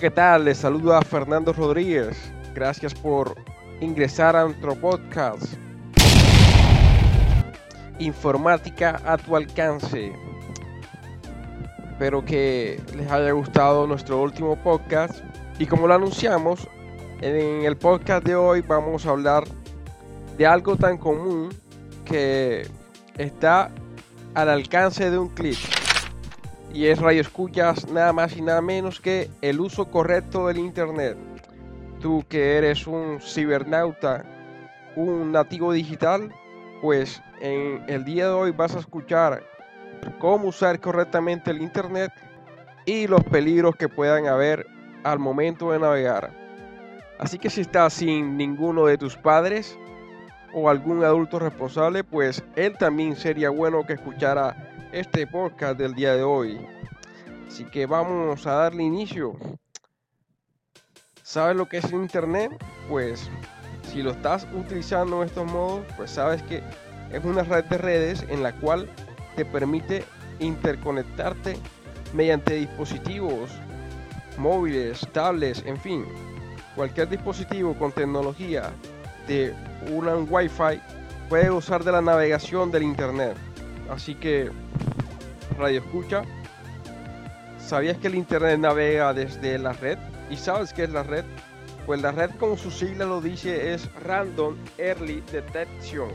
¿qué tal? Les saluda Fernando Rodríguez. Gracias por ingresar a nuestro podcast. Informática a tu alcance. Espero que les haya gustado nuestro último podcast. Y como lo anunciamos, en el podcast de hoy vamos a hablar de algo tan común que está al alcance de un clic y es Radio Escuchas nada más y nada menos que el uso correcto del Internet. Tú que eres un cibernauta, un nativo digital, pues en el día de hoy vas a escuchar cómo usar correctamente el Internet y los peligros que puedan haber al momento de navegar. Así que si estás sin ninguno de tus padres o algún adulto responsable, pues él también sería bueno que escuchara este podcast del día de hoy. Así que vamos a darle inicio. ¿Sabes lo que es Internet? Pues si lo estás utilizando en estos modos, pues sabes que es una red de redes en la cual te permite interconectarte mediante dispositivos móviles, tablets, en fin, cualquier dispositivo con tecnología de un Wi-Fi puede usar de la navegación del Internet. Así que Radio Escucha. ¿Sabías que el Internet navega desde la red? ¿Y sabes qué es la red? Pues la red, como su sigla lo dice, es Random Early Detection,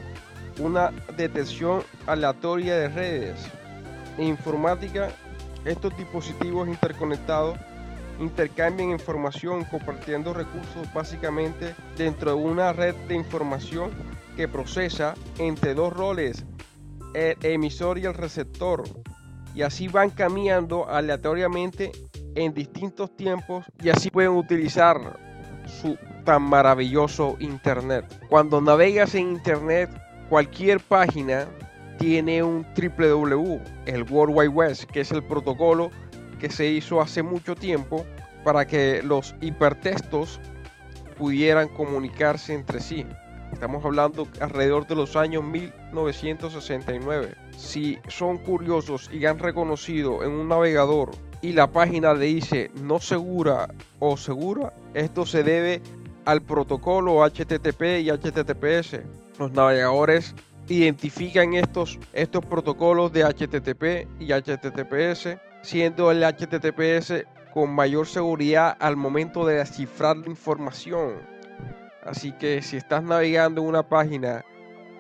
una detección aleatoria de redes. En informática, estos dispositivos interconectados intercambian información compartiendo recursos básicamente dentro de una red de información que procesa entre dos roles, el emisor y el receptor, y así van cambiando aleatoriamente en distintos tiempos y así pueden utilizar su tan maravilloso internet. Cuando navegas en internet, cualquier página tiene un www, el World Wide Web, que es el protocolo que se hizo hace mucho tiempo para que los hipertextos pudieran comunicarse entre sí. Estamos hablando alrededor de los años 1969. Si son curiosos y han reconocido en un navegador y la página le dice no segura o segura, esto se debe al protocolo HTTP y HTTPS. Los navegadores identifican estos, estos protocolos de HTTP y HTTPS, siendo el HTTPS con mayor seguridad al momento de descifrar la información Así que si estás navegando en una página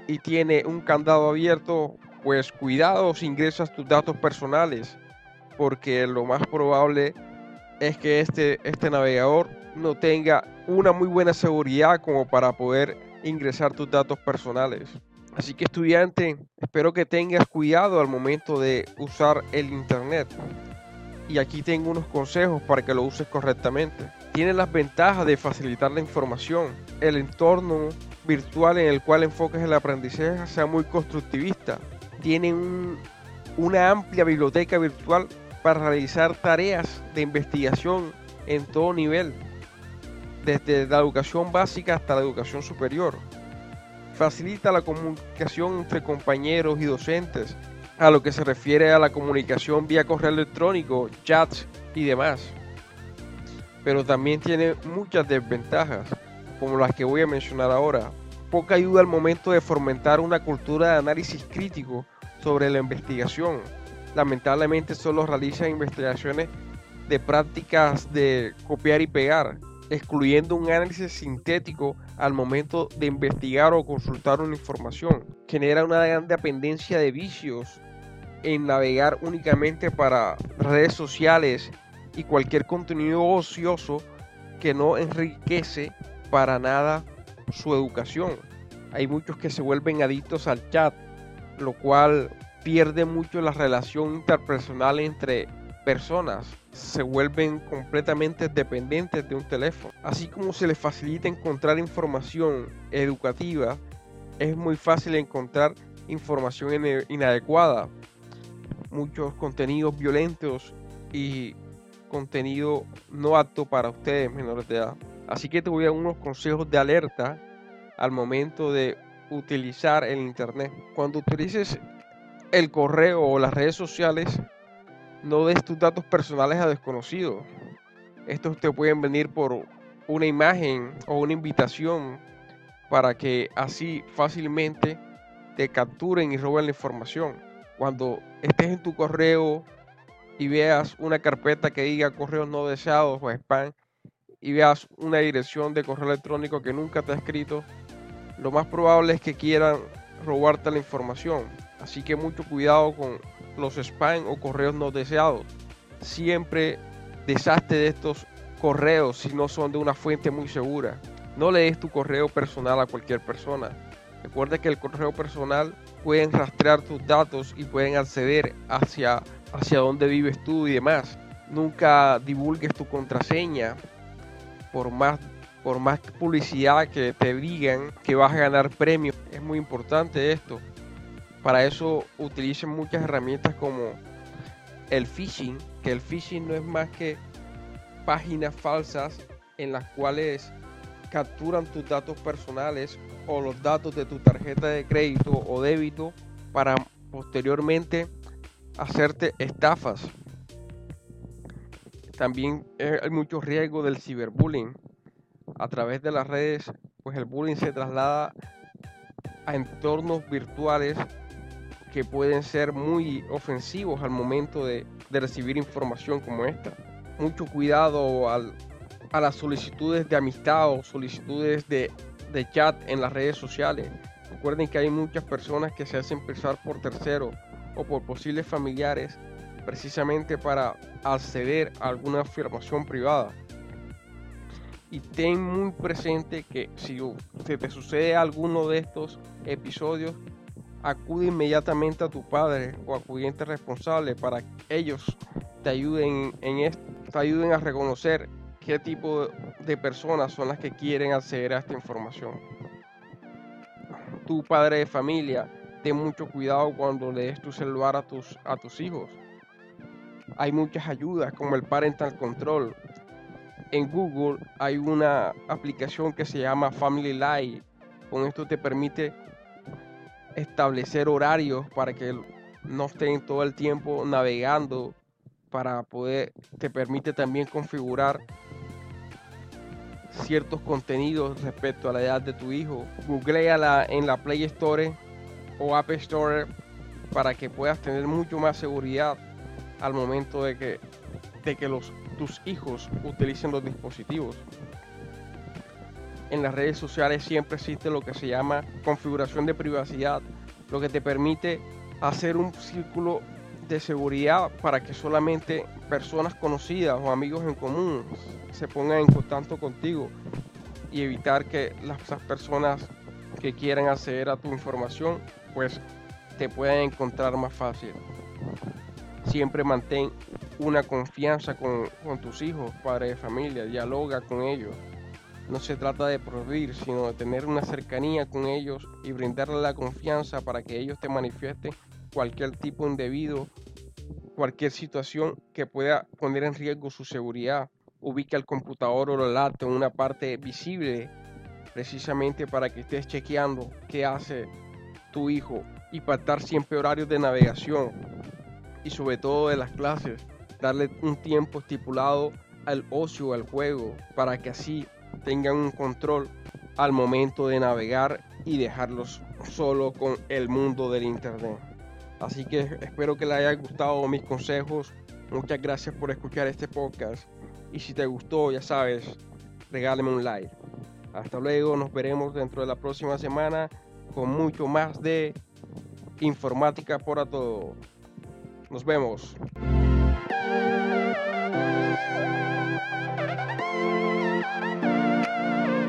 y tiene un candado abierto, pues cuidado si ingresas tus datos personales, porque lo más probable es que este, este navegador no tenga una muy buena seguridad como para poder ingresar tus datos personales. Así que estudiante, espero que tengas cuidado al momento de usar el Internet. Y aquí tengo unos consejos para que lo uses correctamente tiene las ventajas de facilitar la información. El entorno virtual en el cual enfoques el aprendizaje sea muy constructivista. Tiene una amplia biblioteca virtual para realizar tareas de investigación en todo nivel, desde la educación básica hasta la educación superior. Facilita la comunicación entre compañeros y docentes, a lo que se refiere a la comunicación vía correo electrónico, chats y demás pero también tiene muchas desventajas, como las que voy a mencionar ahora. Poca ayuda al momento de fomentar una cultura de análisis crítico sobre la investigación. Lamentablemente solo realiza investigaciones de prácticas de copiar y pegar, excluyendo un análisis sintético al momento de investigar o consultar una información. Genera una gran dependencia de vicios en navegar únicamente para redes sociales y cualquier contenido ocioso que no enriquece para nada su educación. Hay muchos que se vuelven adictos al chat, lo cual pierde mucho la relación interpersonal entre personas. Se vuelven completamente dependientes de un teléfono. Así como se les facilita encontrar información educativa, es muy fácil encontrar información inadecuada. Muchos contenidos violentos y contenido no apto para ustedes menores de edad. Así que te voy a dar unos consejos de alerta al momento de utilizar el Internet. Cuando utilices el correo o las redes sociales, no des tus datos personales a desconocidos. Estos te pueden venir por una imagen o una invitación para que así fácilmente te capturen y roben la información. Cuando estés en tu correo y veas una carpeta que diga correos no deseados o spam y veas una dirección de correo electrónico que nunca te ha escrito, lo más probable es que quieran robarte la información. Así que mucho cuidado con los spam o correos no deseados. Siempre deshazte de estos correos si no son de una fuente muy segura. No lees tu correo personal a cualquier persona. Recuerda que el correo personal pueden rastrear tus datos y pueden acceder hacia, hacia dónde vives tú y demás. Nunca divulgues tu contraseña por más, por más publicidad que te digan que vas a ganar premios. Es muy importante esto. Para eso utilicen muchas herramientas como el phishing, que el phishing no es más que páginas falsas en las cuales capturan tus datos personales o los datos de tu tarjeta de crédito o débito para posteriormente hacerte estafas. También hay mucho riesgo del ciberbullying. A través de las redes, pues el bullying se traslada a entornos virtuales que pueden ser muy ofensivos al momento de, de recibir información como esta. Mucho cuidado al, a las solicitudes de amistad o solicitudes de, de chat en las redes sociales. Recuerden que hay muchas personas que se hacen pensar por terceros o por posibles familiares precisamente para acceder a alguna afirmación privada. Y ten muy presente que si se te sucede alguno de estos episodios, acude inmediatamente a tu padre o acudiente responsable para que ellos te ayuden en te ayuden a reconocer qué tipo de personas son las que quieren acceder a esta información. Tu padre de familia, ten mucho cuidado cuando le des tu celular a tus, a tus hijos. Hay muchas ayudas como el Parental Control. En Google hay una aplicación que se llama Family Life. Con esto te permite establecer horarios para que no estén todo el tiempo navegando para poder te permite también configurar ciertos contenidos respecto a la edad de tu hijo. Googleala en la Play Store o App Store para que puedas tener mucho más seguridad al momento de que, de que los, tus hijos utilicen los dispositivos. En las redes sociales siempre existe lo que se llama configuración de privacidad, lo que te permite hacer un círculo de seguridad para que solamente personas conocidas o amigos en común se pongan en contacto contigo y evitar que las, personas que quieran acceder a tu información pues te puedan encontrar más fácil. Siempre mantén una confianza con, tus hijos, padres de familia, dialoga con ellos. No se trata de prohibir, sino de tener una cercanía con ellos y brindarle la confianza para que ellos te manifiesten cualquier tipo indebido, cualquier situación que pueda poner en riesgo su seguridad. Ubica el computador o el laptop en una parte visible, precisamente para que estés chequeando qué hace tu hijo y pactar siempre horarios de navegación y sobre todo de las clases. Darle un tiempo estipulado al ocio, al juego, para que así tengan un control al momento de navegar y dejarlos solo con el mundo del Internet. Así que espero que les haya gustado mis consejos. Muchas gracias por escuchar este podcast. Y si te gustó, ya sabes, regálame un like. Hasta luego, nos veremos dentro de la próxima semana con mucho más de informática por a todo. Nos vemos.